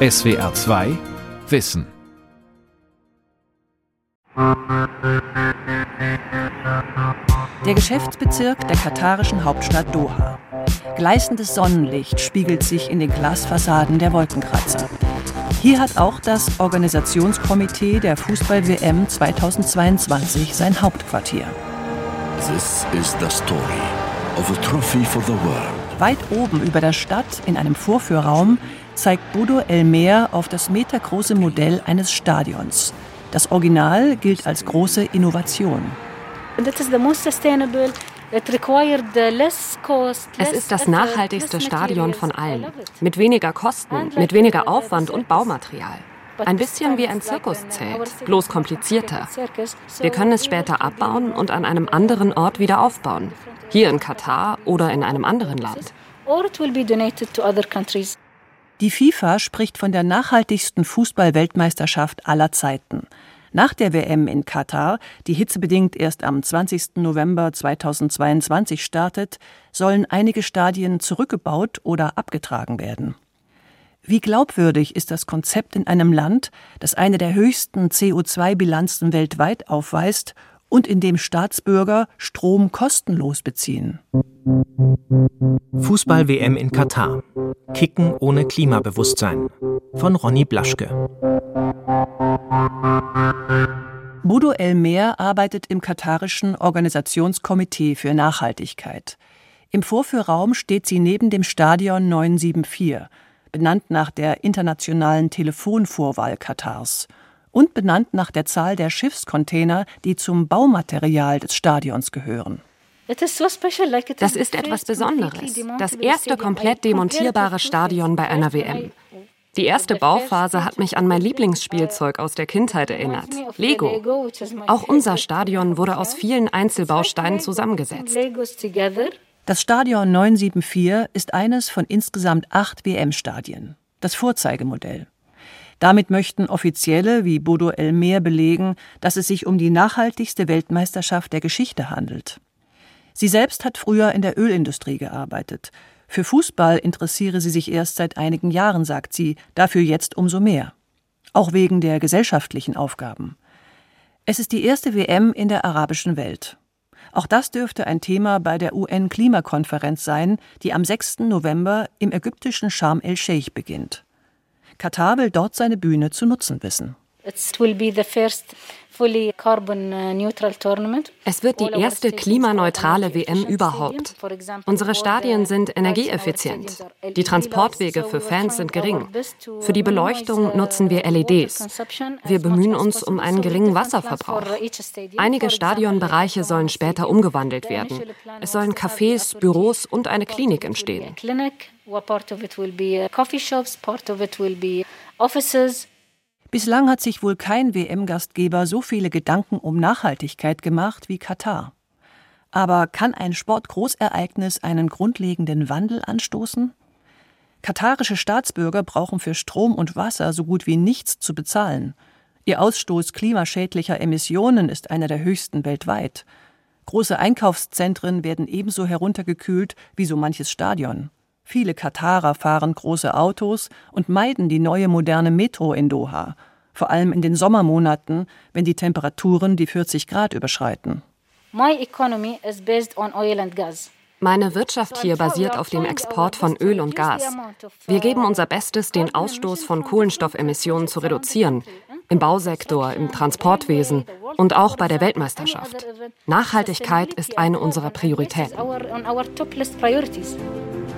SWR 2 Wissen. Der Geschäftsbezirk der katarischen Hauptstadt Doha. Gleißendes Sonnenlicht spiegelt sich in den Glasfassaden der Wolkenkratzer. Hier hat auch das Organisationskomitee der Fußball-WM 2022 sein Hauptquartier. This is the story of a trophy for the world. Weit oben über der Stadt in einem Vorführraum zeigt Bodo Elmer auf das metergroße Modell eines Stadions. Das Original gilt als große Innovation. Es ist das nachhaltigste Stadion von allen. Mit weniger Kosten, mit weniger Aufwand und Baumaterial. Ein bisschen wie ein Zirkuszelt, bloß komplizierter. Wir können es später abbauen und an einem anderen Ort wieder aufbauen. Hier in Katar oder in einem anderen Land. Die FIFA spricht von der nachhaltigsten Fußball-Weltmeisterschaft aller Zeiten. Nach der WM in Katar, die hitzebedingt erst am 20. November 2022 startet, sollen einige Stadien zurückgebaut oder abgetragen werden. Wie glaubwürdig ist das Konzept in einem Land, das eine der höchsten CO2-Bilanzen weltweit aufweist und in dem Staatsbürger Strom kostenlos beziehen? Fußball-WM in Katar. Kicken ohne Klimabewusstsein. Von Ronny Blaschke. Bodo Elmer arbeitet im katarischen Organisationskomitee für Nachhaltigkeit. Im Vorführraum steht sie neben dem Stadion 974, benannt nach der internationalen Telefonvorwahl Katars und benannt nach der Zahl der Schiffscontainer, die zum Baumaterial des Stadions gehören. Das ist etwas Besonderes. Das erste komplett demontierbare Stadion bei einer WM. Die erste Bauphase hat mich an mein Lieblingsspielzeug aus der Kindheit erinnert, Lego. Auch unser Stadion wurde aus vielen Einzelbausteinen zusammengesetzt. Das Stadion 974 ist eines von insgesamt acht WM-Stadien, das Vorzeigemodell. Damit möchten Offizielle wie Bodo Elmer belegen, dass es sich um die nachhaltigste Weltmeisterschaft der Geschichte handelt. Sie selbst hat früher in der Ölindustrie gearbeitet für Fußball interessiere sie sich erst seit einigen Jahren, sagt sie, dafür jetzt umso mehr. Auch wegen der gesellschaftlichen Aufgaben. Es ist die erste WM in der arabischen Welt. Auch das dürfte ein Thema bei der UN-Klimakonferenz sein, die am 6. November im ägyptischen Sharm el-Sheikh beginnt. Katar will dort seine Bühne zu nutzen wissen. Es wird die erste klimaneutrale WM überhaupt. Unsere Stadien sind energieeffizient. Die Transportwege für Fans sind gering. Für die Beleuchtung nutzen wir LEDs. Wir bemühen uns um einen geringen Wasserverbrauch. Einige Stadionbereiche sollen später umgewandelt werden. Es sollen Cafés, Büros und eine Klinik entstehen. Part of it will be coffee shops, part of it will be offices. Bislang hat sich wohl kein WM-Gastgeber so viele Gedanken um Nachhaltigkeit gemacht wie Katar. Aber kann ein Sportgroßereignis einen grundlegenden Wandel anstoßen? Katarische Staatsbürger brauchen für Strom und Wasser so gut wie nichts zu bezahlen. Ihr Ausstoß klimaschädlicher Emissionen ist einer der höchsten weltweit. Große Einkaufszentren werden ebenso heruntergekühlt wie so manches Stadion. Viele Katarer fahren große Autos und meiden die neue moderne Metro in Doha, vor allem in den Sommermonaten, wenn die Temperaturen die 40 Grad überschreiten. Meine Wirtschaft hier basiert auf dem Export von Öl und Gas. Wir geben unser Bestes, den Ausstoß von Kohlenstoffemissionen zu reduzieren, im Bausektor, im Transportwesen und auch bei der Weltmeisterschaft. Nachhaltigkeit ist eine unserer Prioritäten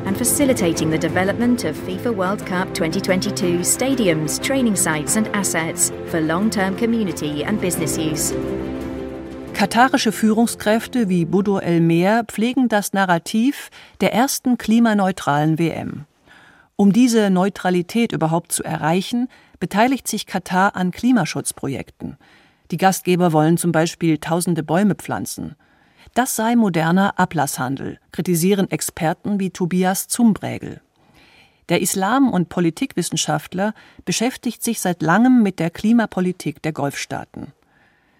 and facilitating the development of FIFA World Cup 2022 stadiums, training sites, and assets for long term community and business use. Katarische Führungskräfte wie Budo El-Mer pflegen das Narrativ der ersten klimaneutralen WM. Um diese Neutralität überhaupt zu erreichen, beteiligt sich Katar an Klimaschutzprojekten. Die Gastgeber wollen zum Beispiel tausende Bäume pflanzen. Das sei moderner Ablasshandel, kritisieren Experten wie Tobias Zumbrägel. Der Islam- und Politikwissenschaftler beschäftigt sich seit langem mit der Klimapolitik der Golfstaaten.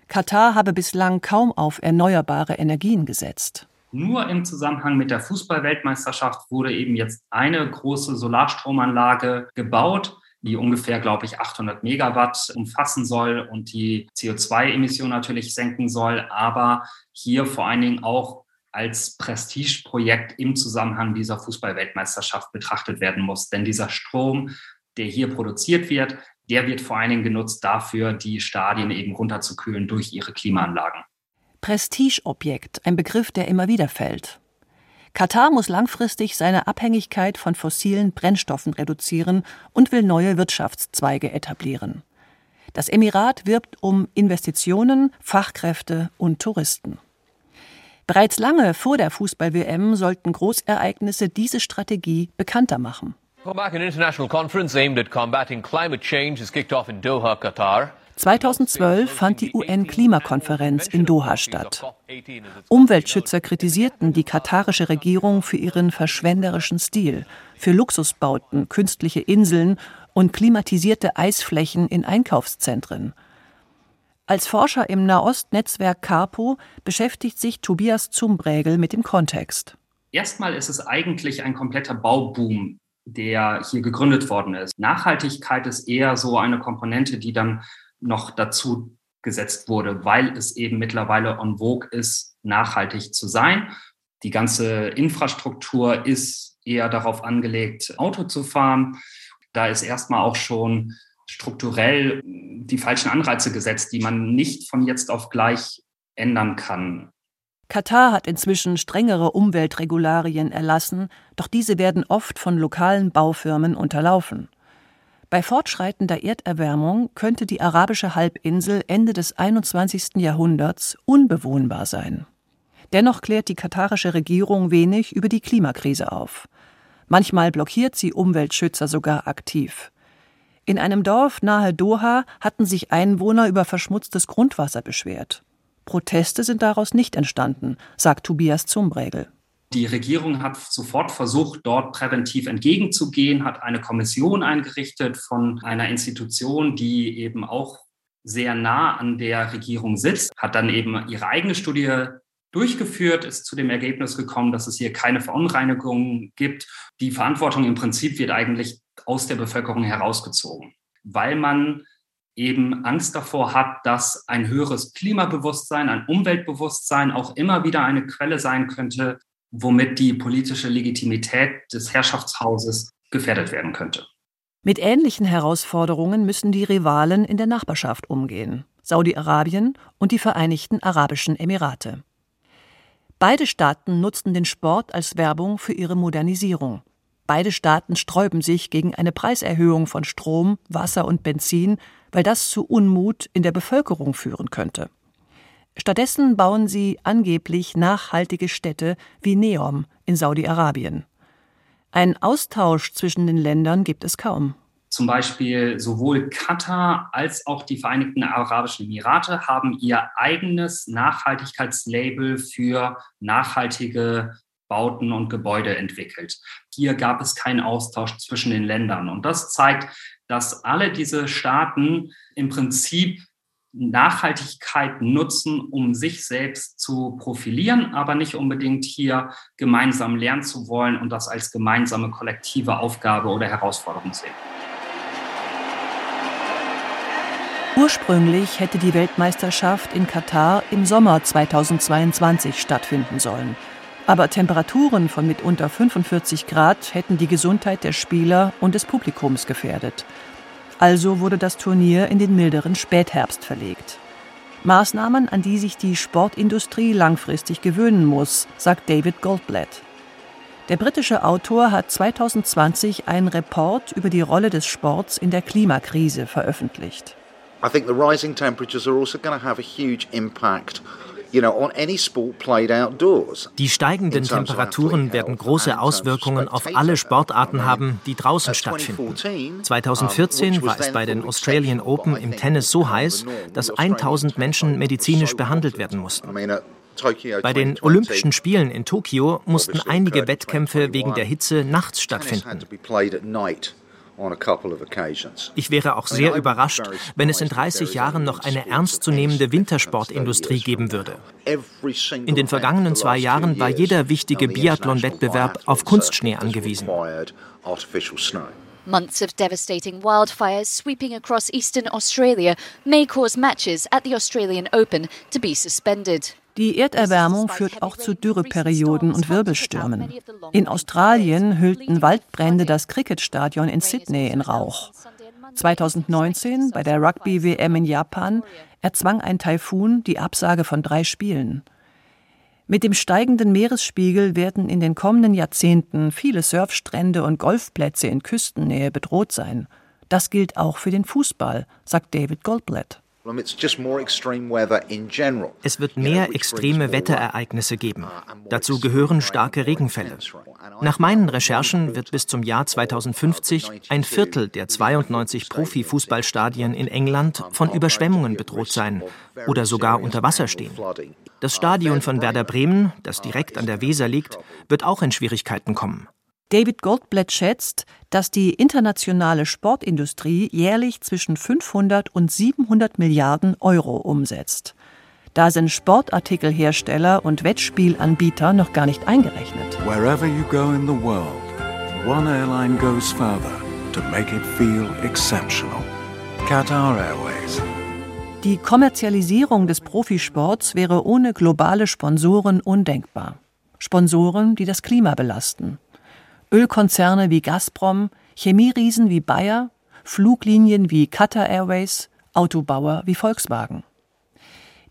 Katar habe bislang kaum auf erneuerbare Energien gesetzt. Nur im Zusammenhang mit der Fußballweltmeisterschaft wurde eben jetzt eine große Solarstromanlage gebaut. Die ungefähr, glaube ich, 800 Megawatt umfassen soll und die CO2-Emission natürlich senken soll, aber hier vor allen Dingen auch als Prestigeprojekt im Zusammenhang dieser Fußballweltmeisterschaft betrachtet werden muss. Denn dieser Strom, der hier produziert wird, der wird vor allen Dingen genutzt dafür, die Stadien eben runterzukühlen durch ihre Klimaanlagen. Prestigeobjekt, ein Begriff, der immer wieder fällt. Katar muss langfristig seine Abhängigkeit von fossilen Brennstoffen reduzieren und will neue Wirtschaftszweige etablieren. Das Emirat wirbt um Investitionen, Fachkräfte und Touristen. Bereits lange vor der Fußball-WM sollten Großereignisse diese Strategie bekannter machen. An international conference aimed at combating climate change has kicked off in Doha, Qatar. 2012 fand die UN-Klimakonferenz in Doha statt. Umweltschützer kritisierten die katarische Regierung für ihren verschwenderischen Stil, für Luxusbauten, künstliche Inseln und klimatisierte Eisflächen in Einkaufszentren. Als Forscher im Nahost-Netzwerk CARPO beschäftigt sich Tobias Zumbrägel mit dem Kontext. Erstmal ist es eigentlich ein kompletter Bauboom, der hier gegründet worden ist. Nachhaltigkeit ist eher so eine Komponente, die dann noch dazu gesetzt wurde, weil es eben mittlerweile on vogue ist, nachhaltig zu sein. Die ganze Infrastruktur ist eher darauf angelegt, Auto zu fahren. Da ist erstmal auch schon strukturell die falschen Anreize gesetzt, die man nicht von jetzt auf gleich ändern kann. Katar hat inzwischen strengere Umweltregularien erlassen, doch diese werden oft von lokalen Baufirmen unterlaufen. Bei fortschreitender Erderwärmung könnte die arabische Halbinsel Ende des 21. Jahrhunderts unbewohnbar sein. Dennoch klärt die katarische Regierung wenig über die Klimakrise auf. Manchmal blockiert sie Umweltschützer sogar aktiv. In einem Dorf nahe Doha hatten sich Einwohner über verschmutztes Grundwasser beschwert. Proteste sind daraus nicht entstanden, sagt Tobias Zumbregel. Die Regierung hat sofort versucht, dort präventiv entgegenzugehen, hat eine Kommission eingerichtet von einer Institution, die eben auch sehr nah an der Regierung sitzt, hat dann eben ihre eigene Studie durchgeführt, ist zu dem Ergebnis gekommen, dass es hier keine Verunreinigungen gibt. Die Verantwortung im Prinzip wird eigentlich aus der Bevölkerung herausgezogen, weil man eben Angst davor hat, dass ein höheres Klimabewusstsein, ein Umweltbewusstsein auch immer wieder eine Quelle sein könnte, womit die politische Legitimität des Herrschaftshauses gefährdet werden könnte. Mit ähnlichen Herausforderungen müssen die Rivalen in der Nachbarschaft umgehen, Saudi-Arabien und die Vereinigten Arabischen Emirate. Beide Staaten nutzen den Sport als Werbung für ihre Modernisierung. Beide Staaten sträuben sich gegen eine Preiserhöhung von Strom, Wasser und Benzin, weil das zu Unmut in der Bevölkerung führen könnte. Stattdessen bauen sie angeblich nachhaltige Städte wie Neom in Saudi-Arabien. Ein Austausch zwischen den Ländern gibt es kaum. Zum Beispiel sowohl Katar als auch die Vereinigten Arabischen Emirate haben ihr eigenes Nachhaltigkeitslabel für nachhaltige Bauten und Gebäude entwickelt. Hier gab es keinen Austausch zwischen den Ländern. Und das zeigt, dass alle diese Staaten im Prinzip Nachhaltigkeit nutzen, um sich selbst zu profilieren, aber nicht unbedingt hier gemeinsam lernen zu wollen und das als gemeinsame kollektive Aufgabe oder Herausforderung sehen. Ursprünglich hätte die Weltmeisterschaft in Katar im Sommer 2022 stattfinden sollen. Aber Temperaturen von mitunter 45 Grad hätten die Gesundheit der Spieler und des Publikums gefährdet. Also wurde das Turnier in den milderen Spätherbst verlegt. Maßnahmen, an die sich die Sportindustrie langfristig gewöhnen muss, sagt David Goldblatt. Der britische Autor hat 2020 einen Report über die Rolle des Sports in der Klimakrise veröffentlicht. I think the rising temperatures are also going to have a huge impact die steigenden Temperaturen werden große Auswirkungen auf alle Sportarten haben, die draußen stattfinden. 2014 war es bei den Australian Open im Tennis so heiß, dass 1000 Menschen medizinisch behandelt werden mussten. Bei den Olympischen Spielen in Tokio mussten einige Wettkämpfe wegen der Hitze nachts stattfinden. Ich wäre auch sehr überrascht, wenn es in 30 Jahren noch eine ernstzunehmende Wintersportindustrie geben würde. In den vergangenen zwei Jahren war jeder wichtige Biathlon-Wettbewerb auf Kunstschnee angewiesen. Months of devastating wildfires sweeping across eastern Australia may cause matches at the Australian Open to be suspended. Die Erderwärmung führt auch zu Dürreperioden und Wirbelstürmen. In Australien hüllten Waldbrände das Cricketstadion in Sydney in Rauch. 2019 bei der Rugby-WM in Japan erzwang ein Taifun die Absage von drei Spielen. Mit dem steigenden Meeresspiegel werden in den kommenden Jahrzehnten viele Surfstrände und Golfplätze in Küstennähe bedroht sein. Das gilt auch für den Fußball, sagt David Goldblatt. Es wird mehr extreme Wetterereignisse geben. Dazu gehören starke Regenfälle. Nach meinen Recherchen wird bis zum Jahr 2050 ein Viertel der 92 Profifußballstadien in England von Überschwemmungen bedroht sein oder sogar unter Wasser stehen. Das Stadion von Werder Bremen, das direkt an der Weser liegt, wird auch in Schwierigkeiten kommen. David Goldblatt schätzt, dass die internationale Sportindustrie jährlich zwischen 500 und 700 Milliarden Euro umsetzt. Da sind Sportartikelhersteller und Wettspielanbieter noch gar nicht eingerechnet. Wherever you go in the world, one airline goes further to make it feel exceptional. Qatar Airways. Die Kommerzialisierung des Profisports wäre ohne globale Sponsoren undenkbar. Sponsoren, die das Klima belasten. Ölkonzerne wie Gazprom, Chemieriesen wie Bayer, Fluglinien wie Qatar Airways, Autobauer wie Volkswagen.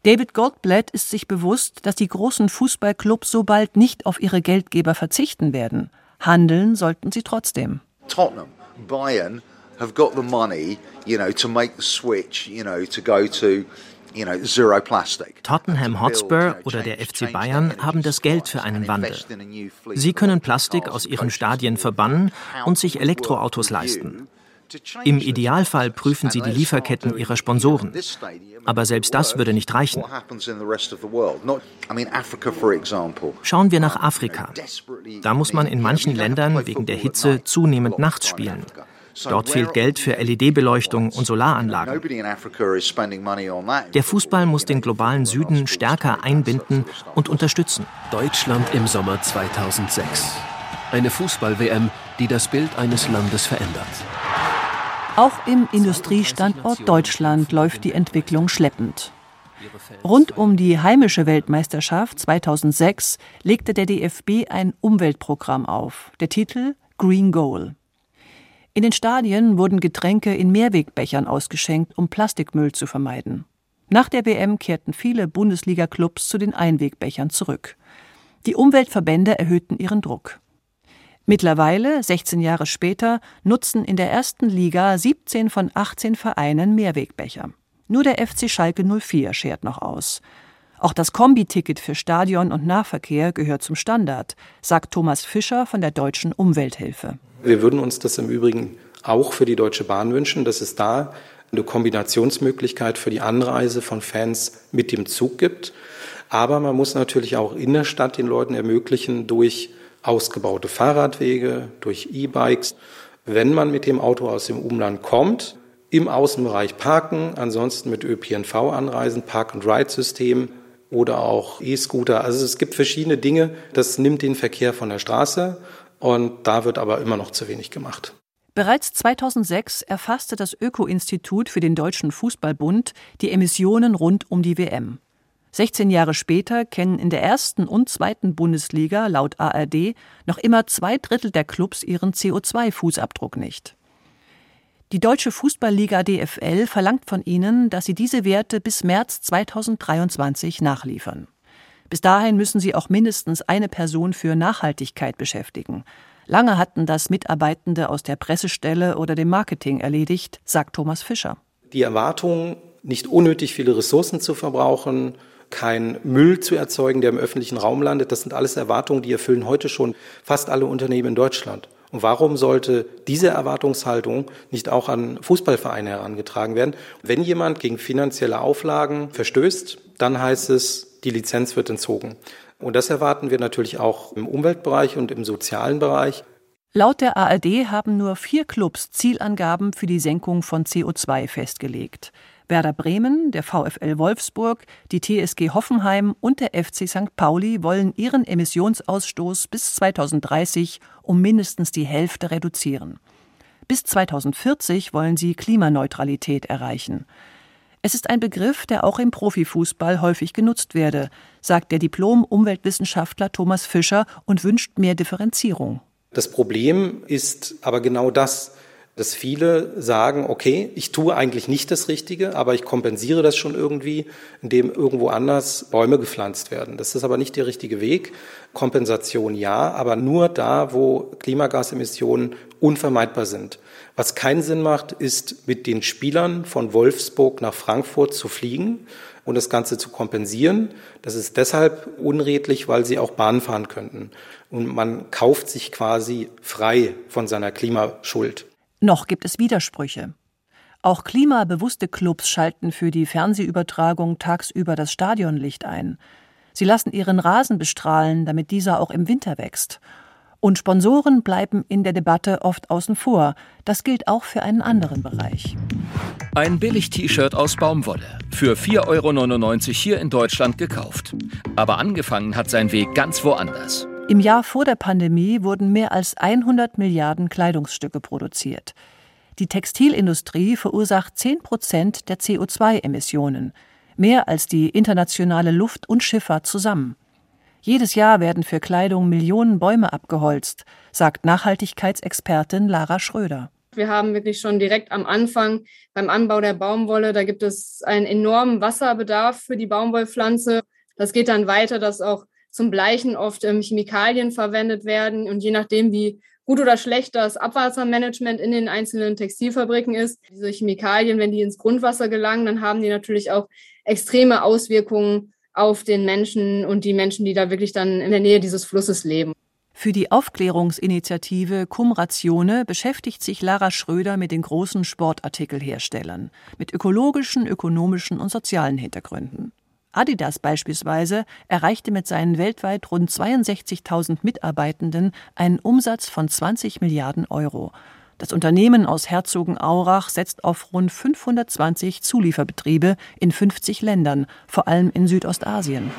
David Goldblatt ist sich bewusst, dass die großen Fußballclubs so bald nicht auf ihre Geldgeber verzichten werden. Handeln sollten sie trotzdem. Tottenham, Bayern have got the money, you know, to make the switch, you know, to go to Tottenham Hotspur oder der FC Bayern haben das Geld für einen Wandel. Sie können Plastik aus ihren Stadien verbannen und sich Elektroautos leisten. Im Idealfall prüfen sie die Lieferketten ihrer Sponsoren. Aber selbst das würde nicht reichen. Schauen wir nach Afrika. Da muss man in manchen Ländern wegen der Hitze zunehmend nachts spielen. Dort fehlt Geld für LED-Beleuchtung und Solaranlagen. Der Fußball muss den globalen Süden stärker einbinden und unterstützen. Deutschland im Sommer 2006. Eine Fußball-WM, die das Bild eines Landes verändert. Auch im Industriestandort Deutschland läuft die Entwicklung schleppend. Rund um die heimische Weltmeisterschaft 2006 legte der DFB ein Umweltprogramm auf. Der Titel Green Goal. In den Stadien wurden Getränke in Mehrwegbechern ausgeschenkt, um Plastikmüll zu vermeiden. Nach der WM kehrten viele Bundesliga-Clubs zu den Einwegbechern zurück. Die Umweltverbände erhöhten ihren Druck. Mittlerweile, 16 Jahre später, nutzen in der ersten Liga 17 von 18 Vereinen Mehrwegbecher. Nur der FC Schalke 04 schert noch aus. Auch das Kombiticket für Stadion und Nahverkehr gehört zum Standard, sagt Thomas Fischer von der Deutschen Umwelthilfe. Wir würden uns das im Übrigen auch für die Deutsche Bahn wünschen, dass es da eine Kombinationsmöglichkeit für die Anreise von Fans mit dem Zug gibt. Aber man muss natürlich auch in der Stadt den Leuten ermöglichen, durch ausgebaute Fahrradwege, durch E-Bikes, wenn man mit dem Auto aus dem Umland kommt, im Außenbereich parken, ansonsten mit ÖPNV anreisen, Park-and-Ride-System oder auch E-Scooter. Also es gibt verschiedene Dinge, das nimmt den Verkehr von der Straße und da wird aber immer noch zu wenig gemacht. Bereits 2006 erfasste das Öko-Institut für den Deutschen Fußballbund die Emissionen rund um die WM. 16 Jahre später kennen in der ersten und zweiten Bundesliga laut ARD noch immer zwei Drittel der Clubs ihren CO2-Fußabdruck nicht. Die Deutsche Fußballliga DFL verlangt von ihnen, dass sie diese Werte bis März 2023 nachliefern. Bis dahin müssen sie auch mindestens eine Person für Nachhaltigkeit beschäftigen. Lange hatten das Mitarbeitende aus der Pressestelle oder dem Marketing erledigt, sagt Thomas Fischer. Die Erwartung, nicht unnötig viele Ressourcen zu verbrauchen, kein Müll zu erzeugen, der im öffentlichen Raum landet, das sind alles Erwartungen, die erfüllen heute schon fast alle Unternehmen in Deutschland. Und warum sollte diese Erwartungshaltung nicht auch an Fußballvereine herangetragen werden? Wenn jemand gegen finanzielle Auflagen verstößt, dann heißt es, die Lizenz wird entzogen. Und das erwarten wir natürlich auch im Umweltbereich und im sozialen Bereich. Laut der ARD haben nur vier Clubs Zielangaben für die Senkung von CO2 festgelegt. Werder Bremen, der VfL Wolfsburg, die TSG Hoffenheim und der FC St. Pauli wollen ihren Emissionsausstoß bis 2030 um mindestens die Hälfte reduzieren. Bis 2040 wollen sie Klimaneutralität erreichen. Es ist ein Begriff, der auch im Profifußball häufig genutzt werde, sagt der Diplom-Umweltwissenschaftler Thomas Fischer und wünscht mehr Differenzierung. Das Problem ist aber genau das, dass viele sagen, okay, ich tue eigentlich nicht das Richtige, aber ich kompensiere das schon irgendwie, indem irgendwo anders Bäume gepflanzt werden. Das ist aber nicht der richtige Weg. Kompensation ja, aber nur da, wo Klimagasemissionen unvermeidbar sind. Was keinen Sinn macht, ist mit den Spielern von Wolfsburg nach Frankfurt zu fliegen und das Ganze zu kompensieren. Das ist deshalb unredlich, weil sie auch Bahn fahren könnten. Und man kauft sich quasi frei von seiner Klimaschuld. Noch gibt es Widersprüche. Auch klimabewusste Clubs schalten für die Fernsehübertragung tagsüber das Stadionlicht ein. Sie lassen ihren Rasen bestrahlen, damit dieser auch im Winter wächst. Und Sponsoren bleiben in der Debatte oft außen vor. Das gilt auch für einen anderen Bereich. Ein Billig-T-Shirt aus Baumwolle. Für 4,99 Euro hier in Deutschland gekauft. Aber angefangen hat sein Weg ganz woanders. Im Jahr vor der Pandemie wurden mehr als 100 Milliarden Kleidungsstücke produziert. Die Textilindustrie verursacht 10 Prozent der CO2-Emissionen, mehr als die internationale Luft- und Schifffahrt zusammen. Jedes Jahr werden für Kleidung Millionen Bäume abgeholzt, sagt Nachhaltigkeitsexpertin Lara Schröder. Wir haben wirklich schon direkt am Anfang beim Anbau der Baumwolle, da gibt es einen enormen Wasserbedarf für die Baumwollpflanze. Das geht dann weiter, dass auch zum Bleichen oft ähm, Chemikalien verwendet werden. Und je nachdem, wie gut oder schlecht das Abwassermanagement in den einzelnen Textilfabriken ist, diese Chemikalien, wenn die ins Grundwasser gelangen, dann haben die natürlich auch extreme Auswirkungen auf den Menschen und die Menschen, die da wirklich dann in der Nähe dieses Flusses leben. Für die Aufklärungsinitiative Cum Ratione beschäftigt sich Lara Schröder mit den großen Sportartikelherstellern, mit ökologischen, ökonomischen und sozialen Hintergründen. Adidas beispielsweise erreichte mit seinen weltweit rund 62.000 Mitarbeitenden einen Umsatz von 20 Milliarden Euro. Das Unternehmen aus Herzogenaurach setzt auf rund 520 Zulieferbetriebe in 50 Ländern, vor allem in Südostasien.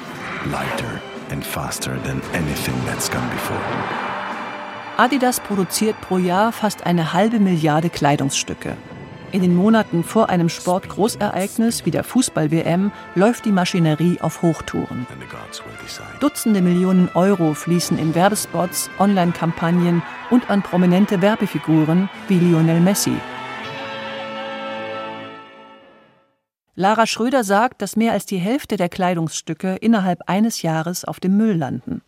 Lighter and faster than anything that's come before. Adidas produziert pro Jahr fast eine halbe Milliarde Kleidungsstücke. In den Monaten vor einem Sportgroßereignis wie der Fußball-WM läuft die Maschinerie auf Hochtouren. Dutzende Millionen Euro fließen in Werbespots, Online-Kampagnen und an prominente Werbefiguren wie Lionel Messi. Lara Schröder sagt, dass mehr als die Hälfte der Kleidungsstücke innerhalb eines Jahres auf dem Müll landen.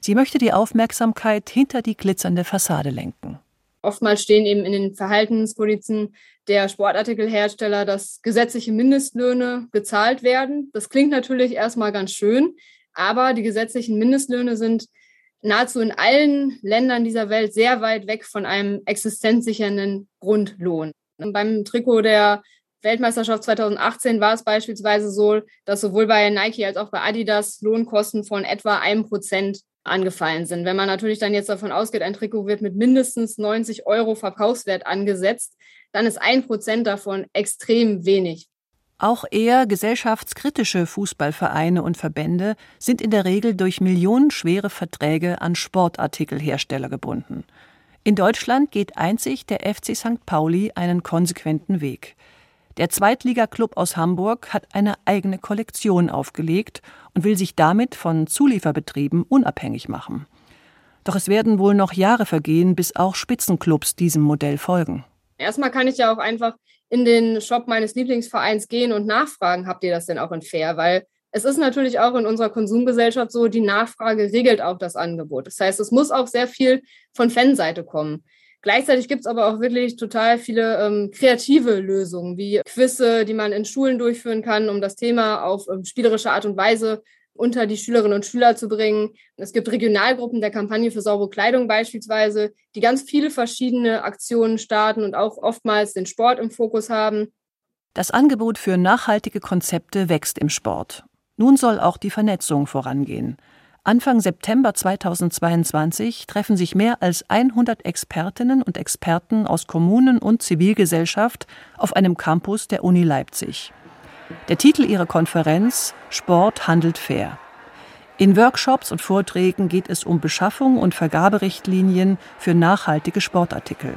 Sie möchte die Aufmerksamkeit hinter die glitzernde Fassade lenken. Oftmals stehen eben in den Verhaltenspolizen der Sportartikelhersteller, dass gesetzliche Mindestlöhne gezahlt werden. Das klingt natürlich erstmal ganz schön, aber die gesetzlichen Mindestlöhne sind nahezu in allen Ländern dieser Welt sehr weit weg von einem existenzsichernden Grundlohn. Beim Trikot der Weltmeisterschaft 2018 war es beispielsweise so, dass sowohl bei Nike als auch bei Adidas Lohnkosten von etwa einem Prozent angefallen sind. Wenn man natürlich dann jetzt davon ausgeht, ein Trikot wird mit mindestens 90 Euro Verkaufswert angesetzt, dann ist ein Prozent davon extrem wenig. Auch eher gesellschaftskritische Fußballvereine und Verbände sind in der Regel durch millionenschwere Verträge an Sportartikelhersteller gebunden. In Deutschland geht einzig der FC St. Pauli einen konsequenten Weg. Der Zweitligaklub aus Hamburg hat eine eigene Kollektion aufgelegt und will sich damit von Zulieferbetrieben unabhängig machen. Doch es werden wohl noch Jahre vergehen, bis auch Spitzenclubs diesem Modell folgen. Erstmal kann ich ja auch einfach in den Shop meines Lieblingsvereins gehen und nachfragen, habt ihr das denn auch in fair? Weil es ist natürlich auch in unserer Konsumgesellschaft so, die Nachfrage regelt auch das Angebot. Das heißt, es muss auch sehr viel von Fanseite kommen. Gleichzeitig gibt es aber auch wirklich total viele ähm, kreative Lösungen, wie Quizze, die man in Schulen durchführen kann, um das Thema auf ähm, spielerische Art und Weise unter die Schülerinnen und Schüler zu bringen. Es gibt Regionalgruppen der Kampagne für saubere Kleidung beispielsweise, die ganz viele verschiedene Aktionen starten und auch oftmals den Sport im Fokus haben. Das Angebot für nachhaltige Konzepte wächst im Sport. Nun soll auch die Vernetzung vorangehen. Anfang September 2022 treffen sich mehr als 100 Expertinnen und Experten aus Kommunen und Zivilgesellschaft auf einem Campus der Uni Leipzig. Der Titel ihrer Konferenz Sport handelt fair. In Workshops und Vorträgen geht es um Beschaffung und Vergaberichtlinien für nachhaltige Sportartikel.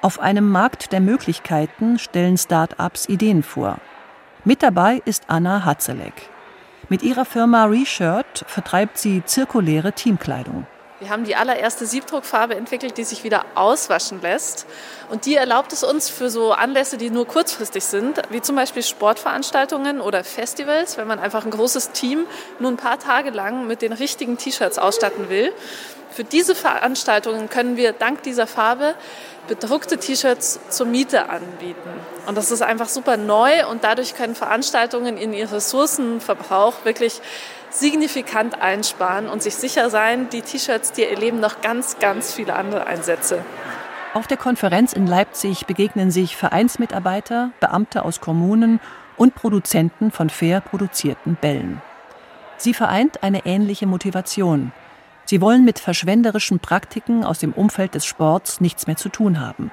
Auf einem Markt der Möglichkeiten stellen Start-ups Ideen vor. Mit dabei ist Anna Hatzelek. Mit ihrer Firma Reshirt vertreibt sie zirkuläre Teamkleidung. Wir haben die allererste Siebdruckfarbe entwickelt, die sich wieder auswaschen lässt. Und die erlaubt es uns für so Anlässe, die nur kurzfristig sind, wie zum Beispiel Sportveranstaltungen oder Festivals, wenn man einfach ein großes Team nur ein paar Tage lang mit den richtigen T-Shirts ausstatten will. Für diese Veranstaltungen können wir dank dieser Farbe bedruckte T-Shirts zur Miete anbieten. Und das ist einfach super neu und dadurch können Veranstaltungen in ihren Ressourcenverbrauch wirklich signifikant einsparen und sich sicher sein, die T-Shirts, die erleben noch ganz, ganz viele andere Einsätze. Auf der Konferenz in Leipzig begegnen sich Vereinsmitarbeiter, Beamte aus Kommunen und Produzenten von fair produzierten Bällen. Sie vereint eine ähnliche Motivation. Sie wollen mit verschwenderischen Praktiken aus dem Umfeld des Sports nichts mehr zu tun haben.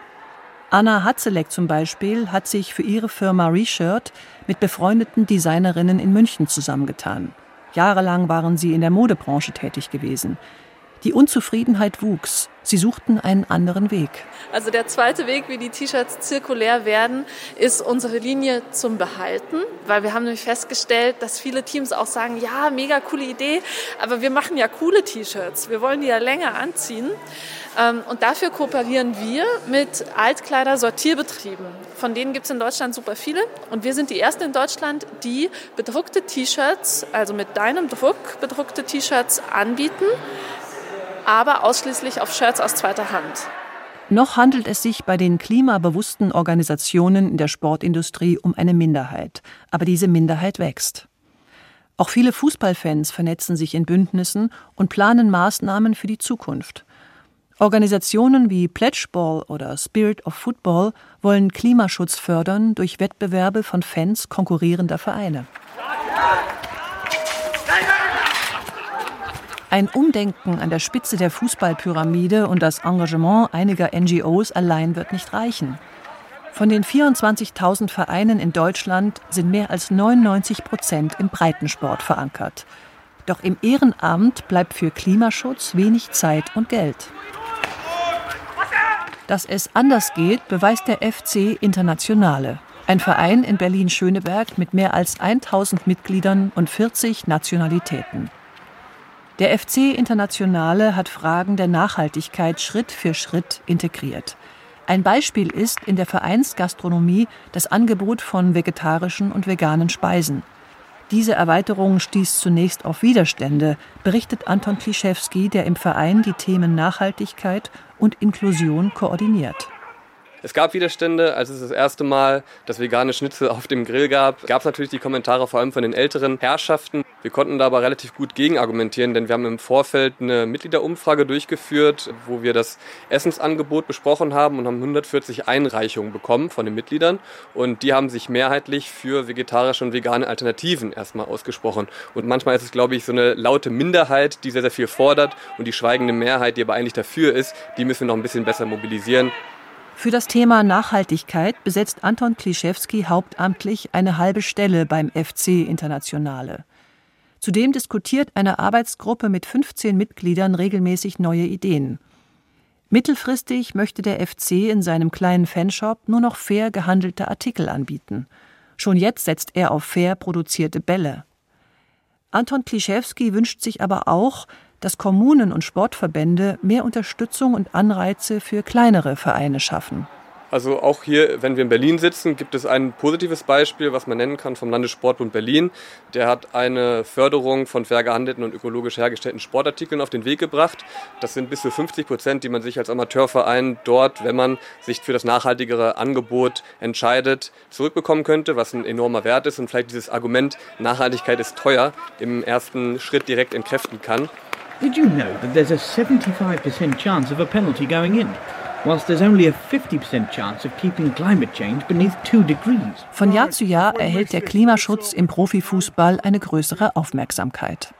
Anna Hatzelek zum Beispiel hat sich für ihre Firma Reshirt mit befreundeten Designerinnen in München zusammengetan. Jahrelang waren sie in der Modebranche tätig gewesen. Die Unzufriedenheit wuchs. Sie suchten einen anderen Weg. Also der zweite Weg, wie die T-Shirts zirkulär werden, ist unsere Linie zum Behalten, weil wir haben nämlich festgestellt, dass viele Teams auch sagen, ja, mega coole Idee, aber wir machen ja coole T-Shirts, wir wollen die ja länger anziehen. Ähm, und dafür kooperieren wir mit Altkleider-Sortierbetrieben. Von denen gibt es in Deutschland super viele. Und wir sind die ersten in Deutschland, die bedruckte T-Shirts, also mit deinem Druck bedruckte T-Shirts anbieten aber ausschließlich auf Shirts aus zweiter Hand. Noch handelt es sich bei den klimabewussten Organisationen in der Sportindustrie um eine Minderheit, aber diese Minderheit wächst. Auch viele Fußballfans vernetzen sich in Bündnissen und planen Maßnahmen für die Zukunft. Organisationen wie Pledgeball oder Spirit of Football wollen Klimaschutz fördern durch Wettbewerbe von Fans konkurrierender Vereine. Ein Umdenken an der Spitze der Fußballpyramide und das Engagement einiger NGOs allein wird nicht reichen. Von den 24.000 Vereinen in Deutschland sind mehr als 99 Prozent im Breitensport verankert. Doch im Ehrenamt bleibt für Klimaschutz wenig Zeit und Geld. Dass es anders geht, beweist der FC Internationale, ein Verein in Berlin-Schöneberg mit mehr als 1000 Mitgliedern und 40 Nationalitäten. Der FC Internationale hat Fragen der Nachhaltigkeit Schritt für Schritt integriert. Ein Beispiel ist in der Vereinsgastronomie das Angebot von vegetarischen und veganen Speisen. Diese Erweiterung stieß zunächst auf Widerstände, berichtet Anton Klischewski, der im Verein die Themen Nachhaltigkeit und Inklusion koordiniert. Es gab Widerstände, als es das erste Mal das vegane Schnitzel auf dem Grill gab. Gab es natürlich die Kommentare vor allem von den älteren Herrschaften. Wir konnten da aber relativ gut gegenargumentieren, denn wir haben im Vorfeld eine Mitgliederumfrage durchgeführt, wo wir das Essensangebot besprochen haben und haben 140 Einreichungen bekommen von den Mitgliedern. Und die haben sich mehrheitlich für vegetarische und vegane Alternativen erstmal ausgesprochen. Und manchmal ist es, glaube ich, so eine laute Minderheit, die sehr, sehr viel fordert und die schweigende Mehrheit, die aber eigentlich dafür ist, die müssen wir noch ein bisschen besser mobilisieren. Für das Thema Nachhaltigkeit besetzt Anton Klischewski hauptamtlich eine halbe Stelle beim FC Internationale. Zudem diskutiert eine Arbeitsgruppe mit 15 Mitgliedern regelmäßig neue Ideen. Mittelfristig möchte der FC in seinem kleinen Fanshop nur noch fair gehandelte Artikel anbieten. Schon jetzt setzt er auf fair produzierte Bälle. Anton Klischewski wünscht sich aber auch, dass Kommunen und Sportverbände mehr Unterstützung und Anreize für kleinere Vereine schaffen. Also auch hier, wenn wir in Berlin sitzen, gibt es ein positives Beispiel, was man nennen kann vom Landessportbund Berlin. Der hat eine Förderung von fair gehandelten und ökologisch hergestellten Sportartikeln auf den Weg gebracht. Das sind bis zu 50 Prozent, die man sich als Amateurverein dort, wenn man sich für das nachhaltigere Angebot entscheidet, zurückbekommen könnte, was ein enormer Wert ist und vielleicht dieses Argument Nachhaltigkeit ist teuer im ersten Schritt direkt entkräften kann. Did you know that there's a 75% chance of a penalty going in? Whilst there's only a 50% chance of keeping climate change beneath 2 degrees. Von Jahr zu Jahr erhält der Klimaschutz im Profifußball eine größere Aufmerksamkeit.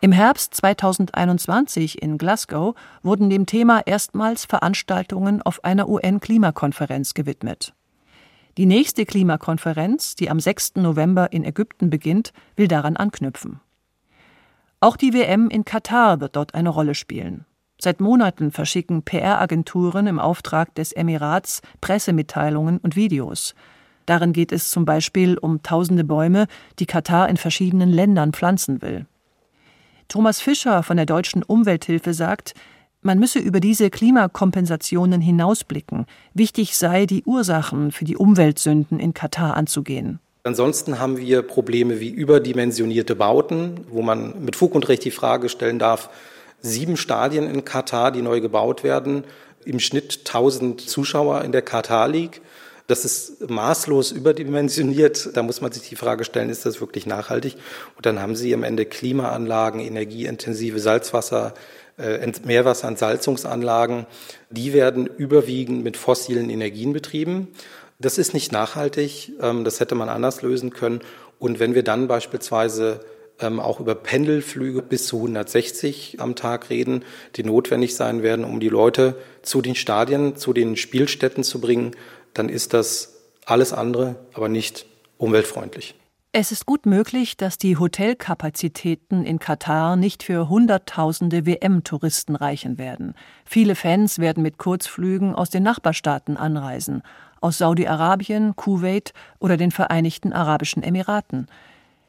Im Herbst 2021 in Glasgow wurden dem Thema erstmals Veranstaltungen auf einer UN-Klimakonferenz gewidmet. Die nächste Klimakonferenz, die am 6. November in Ägypten beginnt, will daran anknüpfen. Auch die WM in Katar wird dort eine Rolle spielen. Seit Monaten verschicken PR-Agenturen im Auftrag des Emirats Pressemitteilungen und Videos. Darin geht es zum Beispiel um tausende Bäume, die Katar in verschiedenen Ländern pflanzen will. Thomas Fischer von der Deutschen Umwelthilfe sagt, man müsse über diese Klimakompensationen hinausblicken. Wichtig sei, die Ursachen für die Umweltsünden in Katar anzugehen. Ansonsten haben wir Probleme wie überdimensionierte Bauten, wo man mit Fug und Recht die Frage stellen darf, sieben Stadien in Katar, die neu gebaut werden, im Schnitt 1000 Zuschauer in der Katar League. Das ist maßlos überdimensioniert. Da muss man sich die Frage stellen, ist das wirklich nachhaltig? Und dann haben Sie am Ende Klimaanlagen, energieintensive Salzwasser, äh, Meerwasser- und Salzungsanlagen, die werden überwiegend mit fossilen Energien betrieben. Das ist nicht nachhaltig, ähm, das hätte man anders lösen können. Und wenn wir dann beispielsweise ähm, auch über Pendelflüge bis zu 160 am Tag reden, die notwendig sein werden, um die Leute zu den Stadien, zu den Spielstätten zu bringen, dann ist das alles andere, aber nicht umweltfreundlich. Es ist gut möglich, dass die Hotelkapazitäten in Katar nicht für Hunderttausende WM-Touristen reichen werden. Viele Fans werden mit Kurzflügen aus den Nachbarstaaten anreisen, aus Saudi-Arabien, Kuwait oder den Vereinigten Arabischen Emiraten.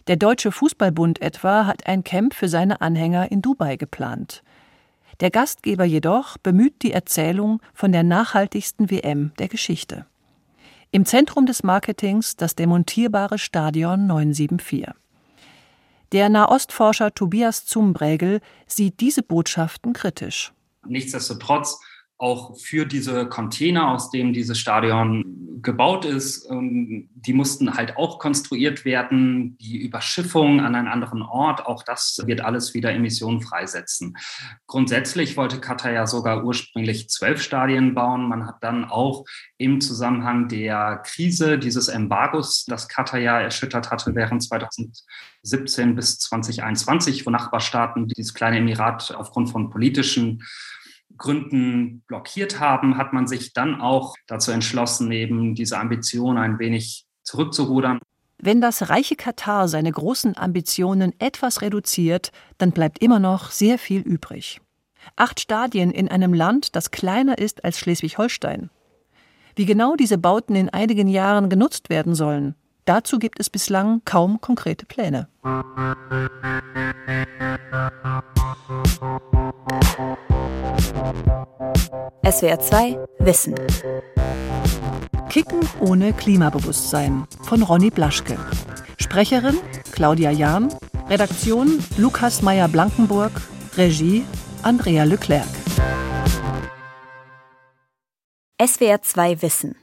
Der Deutsche Fußballbund etwa hat ein Camp für seine Anhänger in Dubai geplant. Der Gastgeber jedoch bemüht die Erzählung von der nachhaltigsten WM der Geschichte. Im Zentrum des Marketings das demontierbare Stadion 974. Der Nahostforscher Tobias Zumbregel sieht diese Botschaften kritisch. Nichtsdestotrotz auch für diese Container, aus denen dieses Stadion gebaut ist. Ähm, die mussten halt auch konstruiert werden. Die Überschiffung an einen anderen Ort, auch das wird alles wieder Emissionen freisetzen. Grundsätzlich wollte Katar ja sogar ursprünglich zwölf Stadien bauen. Man hat dann auch im Zusammenhang der Krise dieses Embargos, das Katar ja erschüttert hatte während 2017 bis 2021, wo Nachbarstaaten dieses kleine Emirat aufgrund von politischen Gründen blockiert haben, hat man sich dann auch dazu entschlossen, eben diese Ambition ein wenig zurückzurudern. Wenn das reiche Katar seine großen Ambitionen etwas reduziert, dann bleibt immer noch sehr viel übrig. Acht Stadien in einem Land, das kleiner ist als Schleswig-Holstein. Wie genau diese Bauten in einigen Jahren genutzt werden sollen, dazu gibt es bislang kaum konkrete Pläne. SWR 2 Wissen. Kicken ohne Klimabewusstsein von Ronny Blaschke. Sprecherin Claudia Jahn. Redaktion Lukas Meyer-Blankenburg. Regie Andrea Leclerc. SWR 2 Wissen.